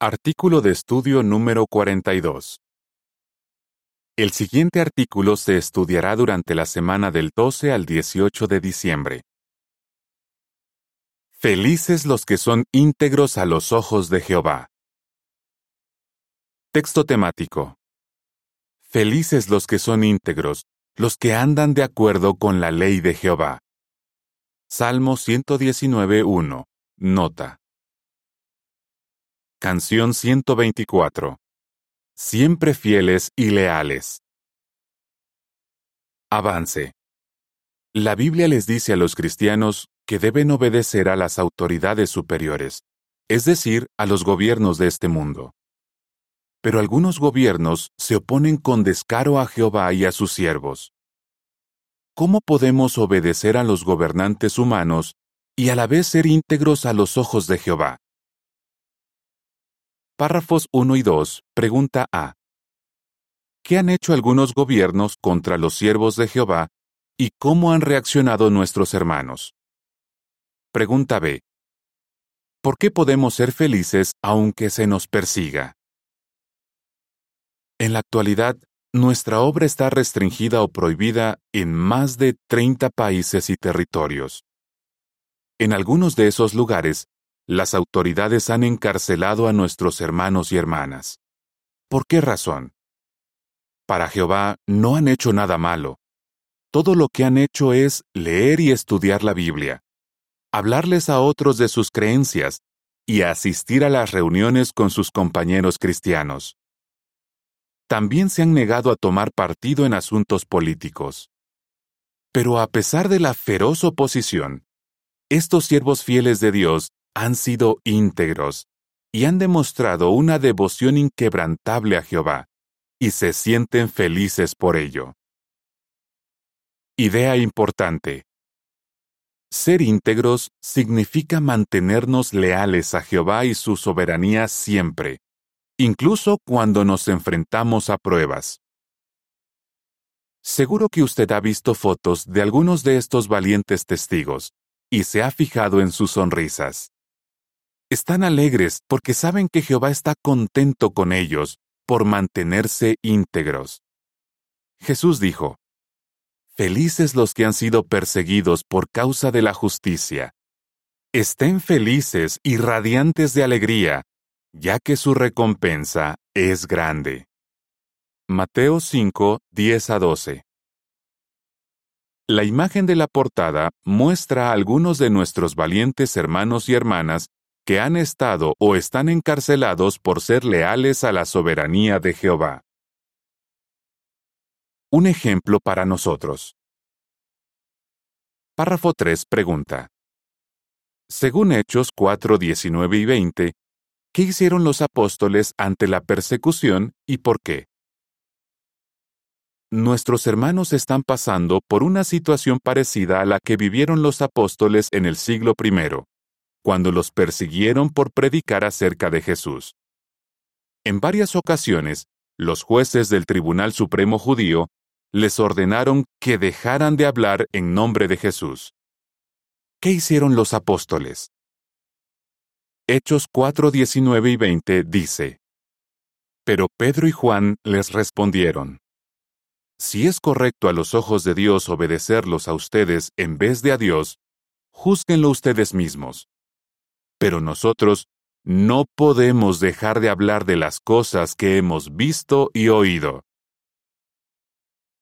Artículo de estudio número 42. El siguiente artículo se estudiará durante la semana del 12 al 18 de diciembre. Felices los que son íntegros a los ojos de Jehová. Texto temático. Felices los que son íntegros, los que andan de acuerdo con la ley de Jehová. Salmo 119.1. Nota. Canción 124. Siempre fieles y leales. Avance. La Biblia les dice a los cristianos que deben obedecer a las autoridades superiores, es decir, a los gobiernos de este mundo. Pero algunos gobiernos se oponen con descaro a Jehová y a sus siervos. ¿Cómo podemos obedecer a los gobernantes humanos y a la vez ser íntegros a los ojos de Jehová? Párrafos 1 y 2. Pregunta A. ¿Qué han hecho algunos gobiernos contra los siervos de Jehová y cómo han reaccionado nuestros hermanos? Pregunta B. ¿Por qué podemos ser felices aunque se nos persiga? En la actualidad, nuestra obra está restringida o prohibida en más de 30 países y territorios. En algunos de esos lugares, las autoridades han encarcelado a nuestros hermanos y hermanas. ¿Por qué razón? Para Jehová no han hecho nada malo. Todo lo que han hecho es leer y estudiar la Biblia, hablarles a otros de sus creencias y asistir a las reuniones con sus compañeros cristianos. También se han negado a tomar partido en asuntos políticos. Pero a pesar de la feroz oposición, estos siervos fieles de Dios han sido íntegros y han demostrado una devoción inquebrantable a Jehová, y se sienten felices por ello. Idea importante. Ser íntegros significa mantenernos leales a Jehová y su soberanía siempre, incluso cuando nos enfrentamos a pruebas. Seguro que usted ha visto fotos de algunos de estos valientes testigos y se ha fijado en sus sonrisas. Están alegres porque saben que Jehová está contento con ellos por mantenerse íntegros. Jesús dijo, Felices los que han sido perseguidos por causa de la justicia. Estén felices y radiantes de alegría, ya que su recompensa es grande. Mateo 5, 10 a 12. La imagen de la portada muestra a algunos de nuestros valientes hermanos y hermanas que han estado o están encarcelados por ser leales a la soberanía de Jehová. Un ejemplo para nosotros. Párrafo 3 pregunta. Según Hechos 4, 19 y 20, ¿qué hicieron los apóstoles ante la persecución y por qué? Nuestros hermanos están pasando por una situación parecida a la que vivieron los apóstoles en el siglo I cuando los persiguieron por predicar acerca de Jesús. En varias ocasiones, los jueces del Tribunal Supremo judío les ordenaron que dejaran de hablar en nombre de Jesús. ¿Qué hicieron los apóstoles? Hechos 4, 19 y 20 dice, Pero Pedro y Juan les respondieron, Si es correcto a los ojos de Dios obedecerlos a ustedes en vez de a Dios, júzguenlo ustedes mismos pero nosotros no podemos dejar de hablar de las cosas que hemos visto y oído.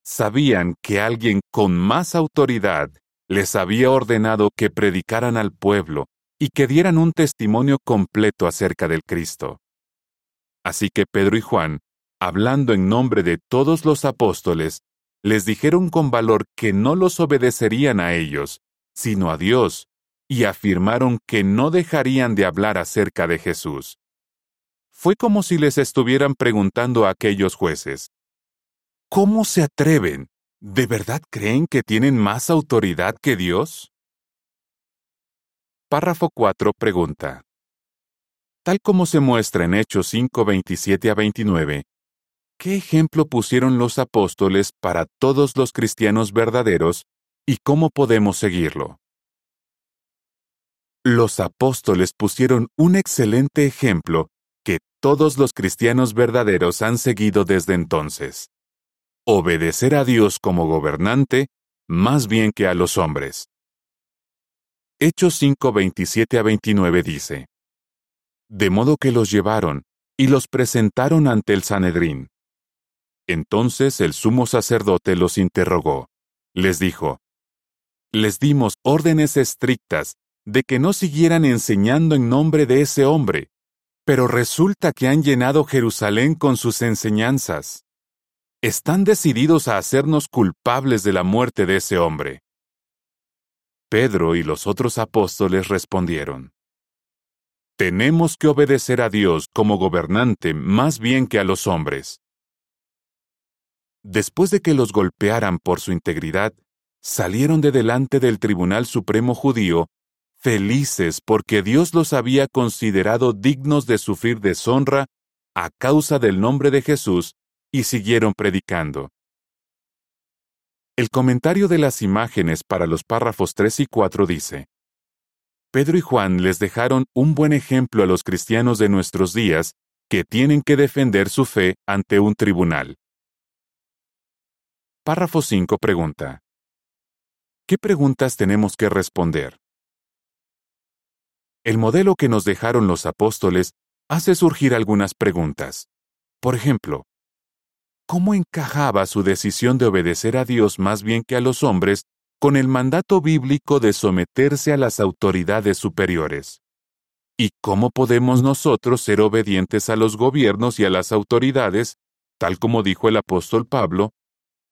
Sabían que alguien con más autoridad les había ordenado que predicaran al pueblo y que dieran un testimonio completo acerca del Cristo. Así que Pedro y Juan, hablando en nombre de todos los apóstoles, les dijeron con valor que no los obedecerían a ellos, sino a Dios y afirmaron que no dejarían de hablar acerca de Jesús. Fue como si les estuvieran preguntando a aquellos jueces, ¿Cómo se atreven? ¿De verdad creen que tienen más autoridad que Dios? Párrafo 4 pregunta. Tal como se muestra en Hechos 5, 27 a 29, ¿qué ejemplo pusieron los apóstoles para todos los cristianos verdaderos y cómo podemos seguirlo? Los apóstoles pusieron un excelente ejemplo que todos los cristianos verdaderos han seguido desde entonces. Obedecer a Dios como gobernante más bien que a los hombres. Hechos 5, 27 a 29 dice, De modo que los llevaron y los presentaron ante el Sanedrín. Entonces el sumo sacerdote los interrogó. Les dijo, Les dimos órdenes estrictas de que no siguieran enseñando en nombre de ese hombre, pero resulta que han llenado Jerusalén con sus enseñanzas. Están decididos a hacernos culpables de la muerte de ese hombre. Pedro y los otros apóstoles respondieron, Tenemos que obedecer a Dios como gobernante más bien que a los hombres. Después de que los golpearan por su integridad, salieron de delante del Tribunal Supremo judío felices porque Dios los había considerado dignos de sufrir deshonra a causa del nombre de Jesús y siguieron predicando. El comentario de las imágenes para los párrafos 3 y 4 dice, Pedro y Juan les dejaron un buen ejemplo a los cristianos de nuestros días que tienen que defender su fe ante un tribunal. Párrafo 5 pregunta. ¿Qué preguntas tenemos que responder? El modelo que nos dejaron los apóstoles hace surgir algunas preguntas. Por ejemplo, ¿cómo encajaba su decisión de obedecer a Dios más bien que a los hombres con el mandato bíblico de someterse a las autoridades superiores? ¿Y cómo podemos nosotros ser obedientes a los gobiernos y a las autoridades, tal como dijo el apóstol Pablo,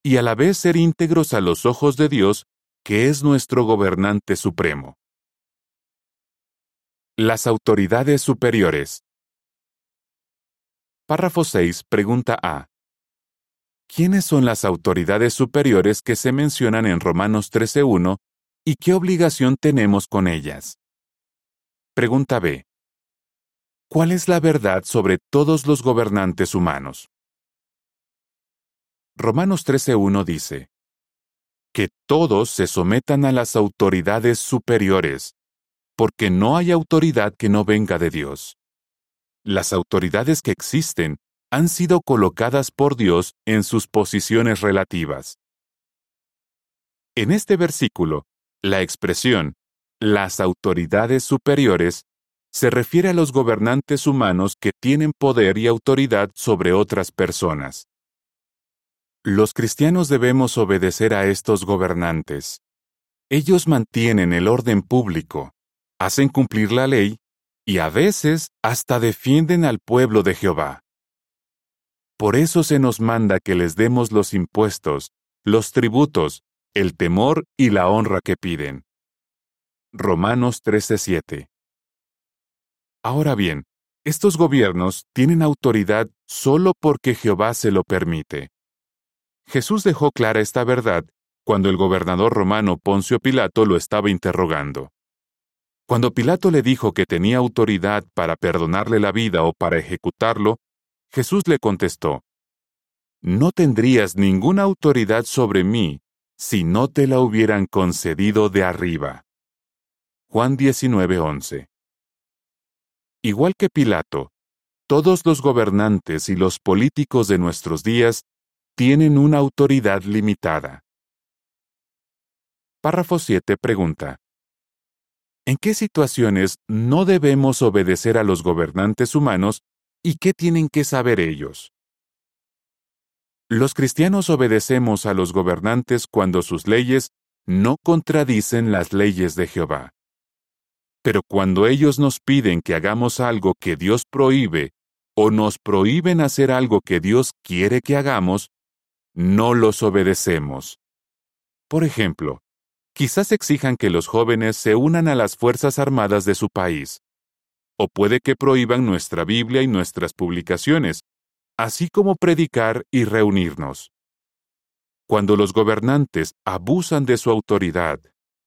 y a la vez ser íntegros a los ojos de Dios, que es nuestro gobernante supremo? Las autoridades superiores. Párrafo 6. Pregunta A. ¿Quiénes son las autoridades superiores que se mencionan en Romanos 13.1 y qué obligación tenemos con ellas? Pregunta B. ¿Cuál es la verdad sobre todos los gobernantes humanos? Romanos 13.1 dice, que todos se sometan a las autoridades superiores, porque no hay autoridad que no venga de Dios. Las autoridades que existen han sido colocadas por Dios en sus posiciones relativas. En este versículo, la expresión las autoridades superiores se refiere a los gobernantes humanos que tienen poder y autoridad sobre otras personas. Los cristianos debemos obedecer a estos gobernantes. Ellos mantienen el orden público, hacen cumplir la ley y a veces hasta defienden al pueblo de Jehová. Por eso se nos manda que les demos los impuestos, los tributos, el temor y la honra que piden. Romanos 13:7 Ahora bien, estos gobiernos tienen autoridad solo porque Jehová se lo permite. Jesús dejó clara esta verdad cuando el gobernador romano Poncio Pilato lo estaba interrogando. Cuando Pilato le dijo que tenía autoridad para perdonarle la vida o para ejecutarlo, Jesús le contestó, No tendrías ninguna autoridad sobre mí si no te la hubieran concedido de arriba. Juan 19:11 Igual que Pilato, todos los gobernantes y los políticos de nuestros días tienen una autoridad limitada. Párrafo 7 pregunta. ¿En qué situaciones no debemos obedecer a los gobernantes humanos y qué tienen que saber ellos? Los cristianos obedecemos a los gobernantes cuando sus leyes no contradicen las leyes de Jehová. Pero cuando ellos nos piden que hagamos algo que Dios prohíbe o nos prohíben hacer algo que Dios quiere que hagamos, no los obedecemos. Por ejemplo, quizás exijan que los jóvenes se unan a las Fuerzas Armadas de su país. O puede que prohíban nuestra Biblia y nuestras publicaciones, así como predicar y reunirnos. Cuando los gobernantes abusan de su autoridad,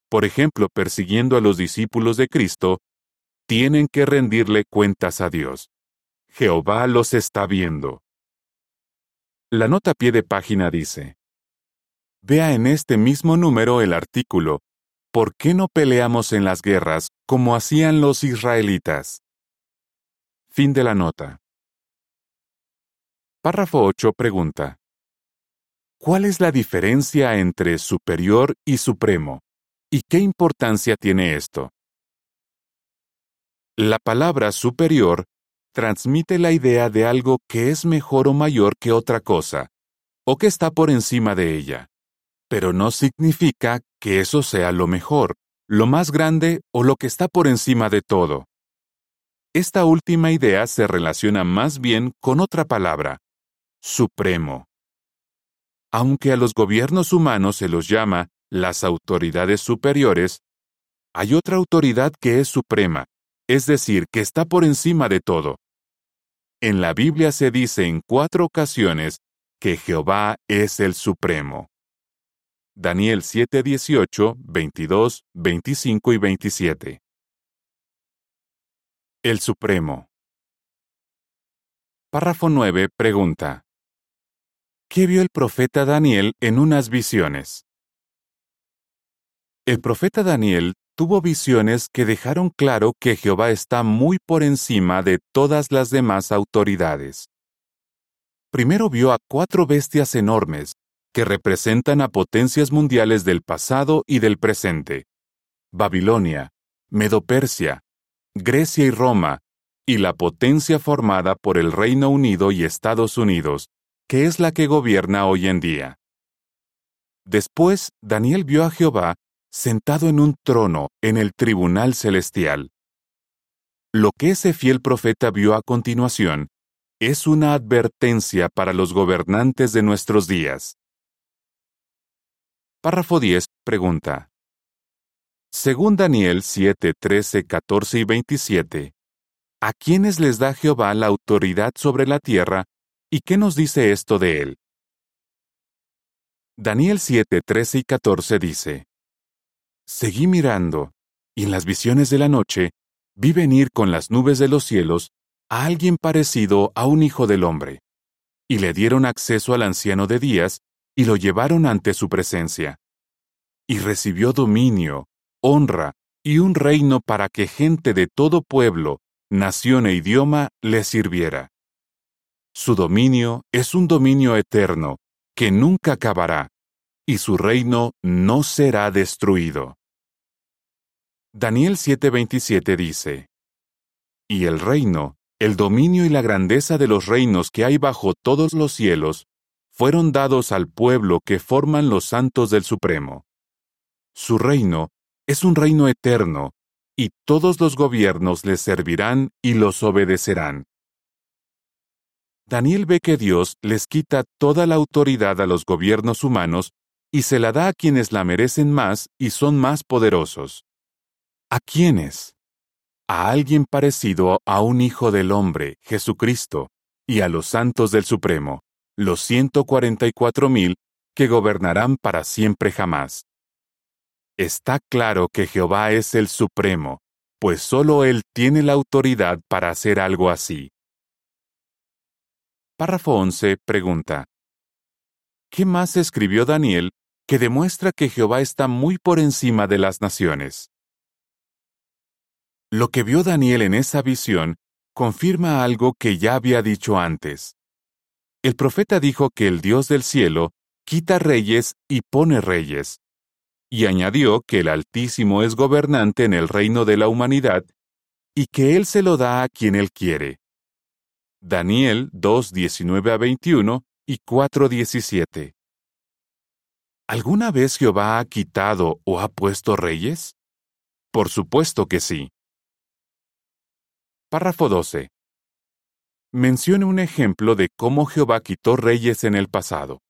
por ejemplo persiguiendo a los discípulos de Cristo, tienen que rendirle cuentas a Dios. Jehová los está viendo. La nota pie de página dice, Vea en este mismo número el artículo ¿Por qué no peleamos en las guerras como hacían los israelitas? Fin de la nota. Párrafo 8 pregunta. ¿Cuál es la diferencia entre superior y supremo? ¿Y qué importancia tiene esto? La palabra superior transmite la idea de algo que es mejor o mayor que otra cosa, o que está por encima de ella. Pero no significa que eso sea lo mejor, lo más grande o lo que está por encima de todo. Esta última idea se relaciona más bien con otra palabra, supremo. Aunque a los gobiernos humanos se los llama las autoridades superiores, hay otra autoridad que es suprema, es decir, que está por encima de todo. En la Biblia se dice en cuatro ocasiones que Jehová es el Supremo. Daniel 7, 18, 22, 25 y 27. El Supremo. Párrafo 9 pregunta. ¿Qué vio el profeta Daniel en unas visiones? El profeta Daniel tuvo visiones que dejaron claro que Jehová está muy por encima de todas las demás autoridades. Primero vio a cuatro bestias enormes, que representan a potencias mundiales del pasado y del presente. Babilonia, Medo-Persia, Grecia y Roma, y la potencia formada por el Reino Unido y Estados Unidos, que es la que gobierna hoy en día. Después, Daniel vio a Jehová sentado en un trono en el tribunal celestial. Lo que ese fiel profeta vio a continuación es una advertencia para los gobernantes de nuestros días. Párrafo 10 pregunta. Según Daniel 7, 13, 14 y 27, ¿a quiénes les da Jehová la autoridad sobre la tierra y qué nos dice esto de él? Daniel 7, 13 y 14 dice, Seguí mirando, y en las visiones de la noche vi venir con las nubes de los cielos a alguien parecido a un hijo del hombre, y le dieron acceso al anciano de días y lo llevaron ante su presencia. Y recibió dominio, honra y un reino para que gente de todo pueblo, nación e idioma le sirviera. Su dominio es un dominio eterno, que nunca acabará, y su reino no será destruido. Daniel 7:27 dice, Y el reino, el dominio y la grandeza de los reinos que hay bajo todos los cielos, fueron dados al pueblo que forman los santos del Supremo. Su reino es un reino eterno, y todos los gobiernos les servirán y los obedecerán. Daniel ve que Dios les quita toda la autoridad a los gobiernos humanos y se la da a quienes la merecen más y son más poderosos. ¿A quiénes? A alguien parecido a un Hijo del Hombre, Jesucristo, y a los santos del Supremo, los ciento cuarenta y cuatro mil que gobernarán para siempre jamás. Está claro que Jehová es el Supremo, pues sólo Él tiene la autoridad para hacer algo así. Párrafo 11 pregunta. ¿Qué más escribió Daniel que demuestra que Jehová está muy por encima de las naciones? Lo que vio Daniel en esa visión confirma algo que ya había dicho antes. El profeta dijo que el Dios del cielo quita reyes y pone reyes, y añadió que el Altísimo es gobernante en el reino de la humanidad y que Él se lo da a quien Él quiere. Daniel 2, 19 a 21 y 4, 17. ¿Alguna vez Jehová ha quitado o ha puesto reyes? Por supuesto que sí. Párrafo 12. Mencione un ejemplo de cómo Jehová quitó reyes en el pasado.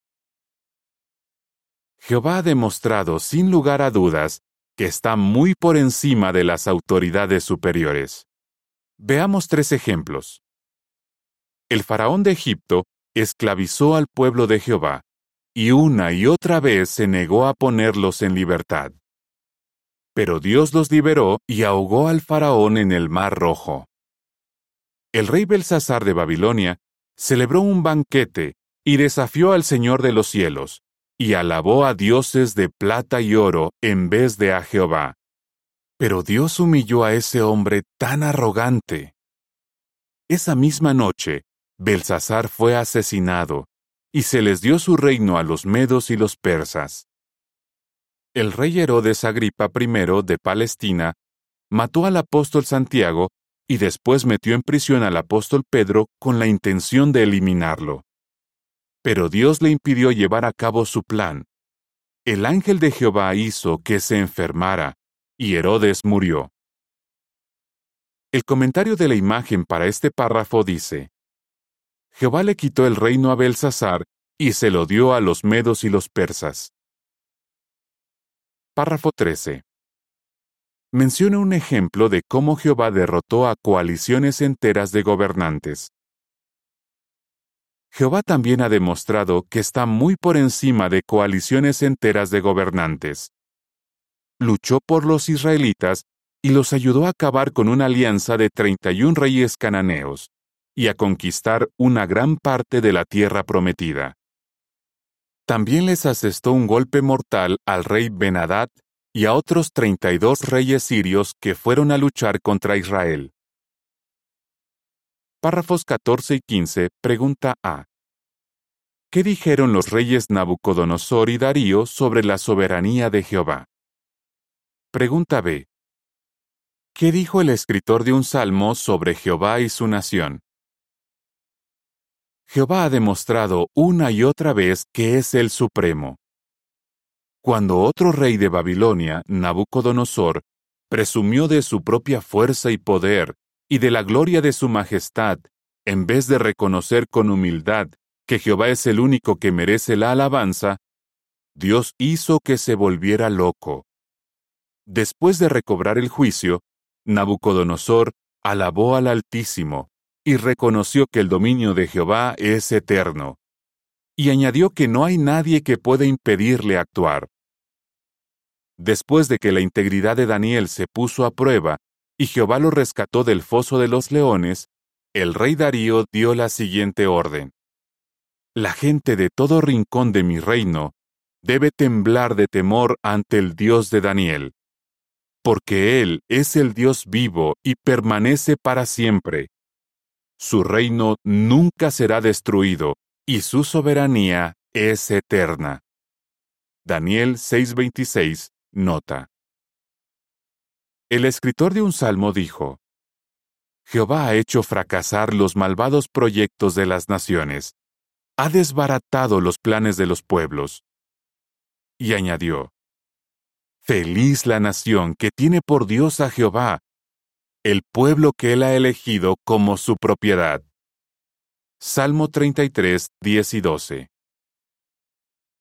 Jehová ha demostrado sin lugar a dudas que está muy por encima de las autoridades superiores. Veamos tres ejemplos. El faraón de Egipto esclavizó al pueblo de Jehová, y una y otra vez se negó a ponerlos en libertad. Pero Dios los liberó y ahogó al faraón en el mar rojo el rey Belsasar de Babilonia celebró un banquete y desafió al Señor de los cielos, y alabó a dioses de plata y oro en vez de a Jehová. Pero Dios humilló a ese hombre tan arrogante. Esa misma noche, Belsasar fue asesinado, y se les dio su reino a los medos y los persas. El rey Herodes Agripa I de Palestina mató al apóstol Santiago y después metió en prisión al apóstol Pedro con la intención de eliminarlo. Pero Dios le impidió llevar a cabo su plan. El ángel de Jehová hizo que se enfermara, y Herodes murió. El comentario de la imagen para este párrafo dice, Jehová le quitó el reino a Belsasar y se lo dio a los medos y los persas. Párrafo 13 menciona un ejemplo de cómo Jehová derrotó a coaliciones enteras de gobernantes. Jehová también ha demostrado que está muy por encima de coaliciones enteras de gobernantes. Luchó por los israelitas y los ayudó a acabar con una alianza de 31 reyes cananeos y a conquistar una gran parte de la tierra prometida. También les asestó un golpe mortal al rey Benadad y a otros 32 reyes sirios que fueron a luchar contra Israel. Párrafos 14 y 15, pregunta A. ¿Qué dijeron los reyes Nabucodonosor y Darío sobre la soberanía de Jehová? Pregunta B. ¿Qué dijo el escritor de un salmo sobre Jehová y su nación? Jehová ha demostrado una y otra vez que es el Supremo. Cuando otro rey de Babilonia, Nabucodonosor, presumió de su propia fuerza y poder y de la gloria de su majestad, en vez de reconocer con humildad que Jehová es el único que merece la alabanza, Dios hizo que se volviera loco. Después de recobrar el juicio, Nabucodonosor alabó al Altísimo y reconoció que el dominio de Jehová es eterno. Y añadió que no hay nadie que pueda impedirle actuar. Después de que la integridad de Daniel se puso a prueba y Jehová lo rescató del foso de los leones, el rey Darío dio la siguiente orden. La gente de todo rincón de mi reino debe temblar de temor ante el Dios de Daniel, porque Él es el Dios vivo y permanece para siempre. Su reino nunca será destruido y su soberanía es eterna. Daniel 6:26 Nota. El escritor de un salmo dijo, Jehová ha hecho fracasar los malvados proyectos de las naciones, ha desbaratado los planes de los pueblos. Y añadió, Feliz la nación que tiene por Dios a Jehová, el pueblo que él ha elegido como su propiedad. Salmo 33, 10 y 12.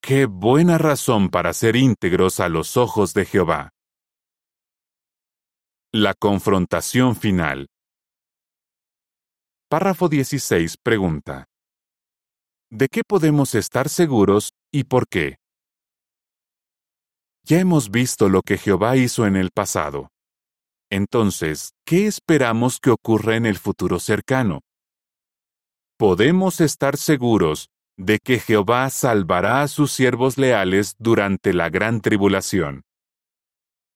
Qué buena razón para ser íntegros a los ojos de Jehová. La confrontación final. Párrafo 16 pregunta. ¿De qué podemos estar seguros y por qué? Ya hemos visto lo que Jehová hizo en el pasado. Entonces, ¿qué esperamos que ocurra en el futuro cercano? Podemos estar seguros de que Jehová salvará a sus siervos leales durante la gran tribulación.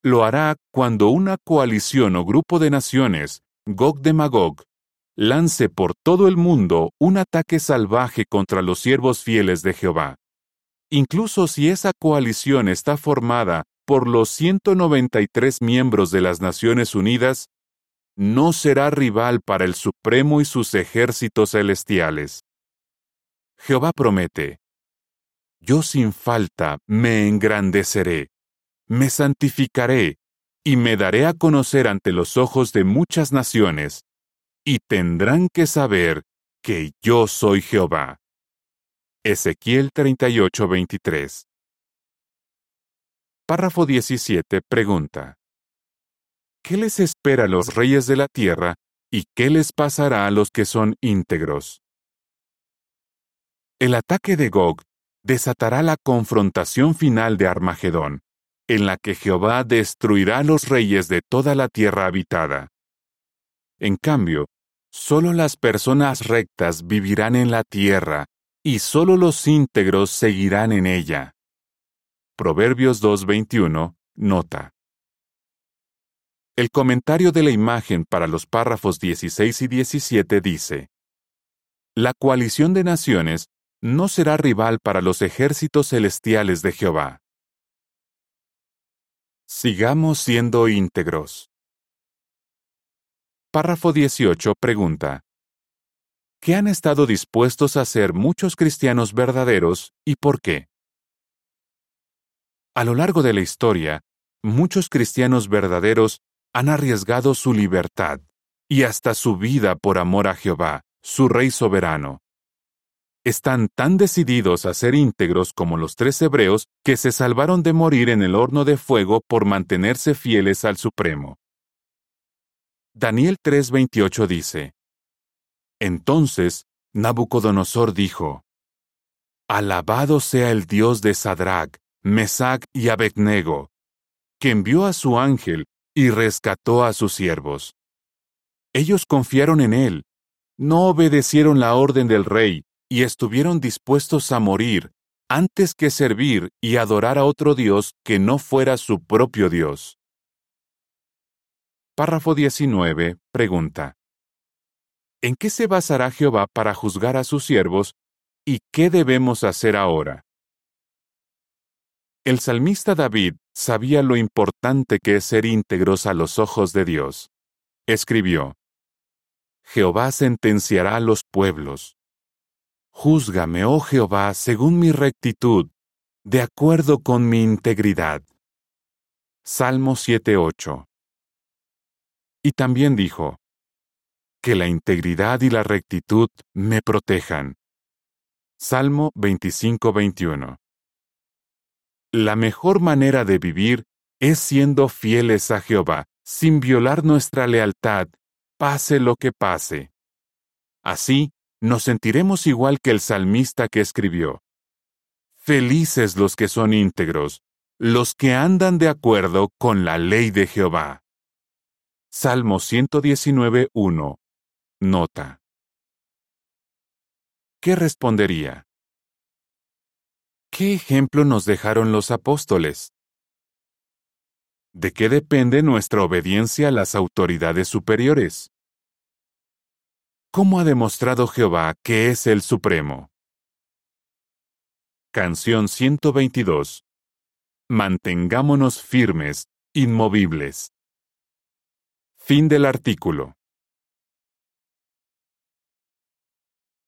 Lo hará cuando una coalición o grupo de naciones, Gog de Magog, lance por todo el mundo un ataque salvaje contra los siervos fieles de Jehová. Incluso si esa coalición está formada por los 193 miembros de las Naciones Unidas, no será rival para el Supremo y sus ejércitos celestiales. Jehová promete, Yo sin falta me engrandeceré, me santificaré, y me daré a conocer ante los ojos de muchas naciones, y tendrán que saber que yo soy Jehová. Ezequiel 38:23 Párrafo 17 pregunta. ¿Qué les espera a los reyes de la tierra y qué les pasará a los que son íntegros? El ataque de Gog desatará la confrontación final de Armagedón, en la que Jehová destruirá a los reyes de toda la tierra habitada. En cambio, solo las personas rectas vivirán en la tierra, y solo los íntegros seguirán en ella. Proverbios 2.21, nota. El comentario de la imagen para los párrafos 16 y 17 dice, la coalición de naciones no será rival para los ejércitos celestiales de Jehová. Sigamos siendo íntegros. Párrafo 18 pregunta. ¿Qué han estado dispuestos a hacer muchos cristianos verdaderos y por qué? A lo largo de la historia, muchos cristianos verdaderos han arriesgado su libertad y hasta su vida por amor a Jehová, su Rey soberano. Están tan decididos a ser íntegros como los tres hebreos que se salvaron de morir en el horno de fuego por mantenerse fieles al Supremo. Daniel 3:28 dice, Entonces Nabucodonosor dijo, Alabado sea el Dios de Sadrach, Mesach y Abednego, que envió a su ángel y rescató a sus siervos. Ellos confiaron en él, no obedecieron la orden del rey y estuvieron dispuestos a morir antes que servir y adorar a otro Dios que no fuera su propio Dios. Párrafo 19. Pregunta. ¿En qué se basará Jehová para juzgar a sus siervos y qué debemos hacer ahora? El salmista David sabía lo importante que es ser íntegros a los ojos de Dios. Escribió, Jehová sentenciará a los pueblos, Júzgame, oh Jehová, según mi rectitud, de acuerdo con mi integridad. Salmo 7.8. Y también dijo, Que la integridad y la rectitud me protejan. Salmo 25.21. La mejor manera de vivir es siendo fieles a Jehová, sin violar nuestra lealtad, pase lo que pase. Así, nos sentiremos igual que el salmista que escribió. Felices los que son íntegros, los que andan de acuerdo con la ley de Jehová. Salmo 119.1. Nota. ¿Qué respondería? ¿Qué ejemplo nos dejaron los apóstoles? ¿De qué depende nuestra obediencia a las autoridades superiores? ¿Cómo ha demostrado Jehová que es el Supremo? Canción 122. Mantengámonos firmes, inmovibles. Fin del artículo.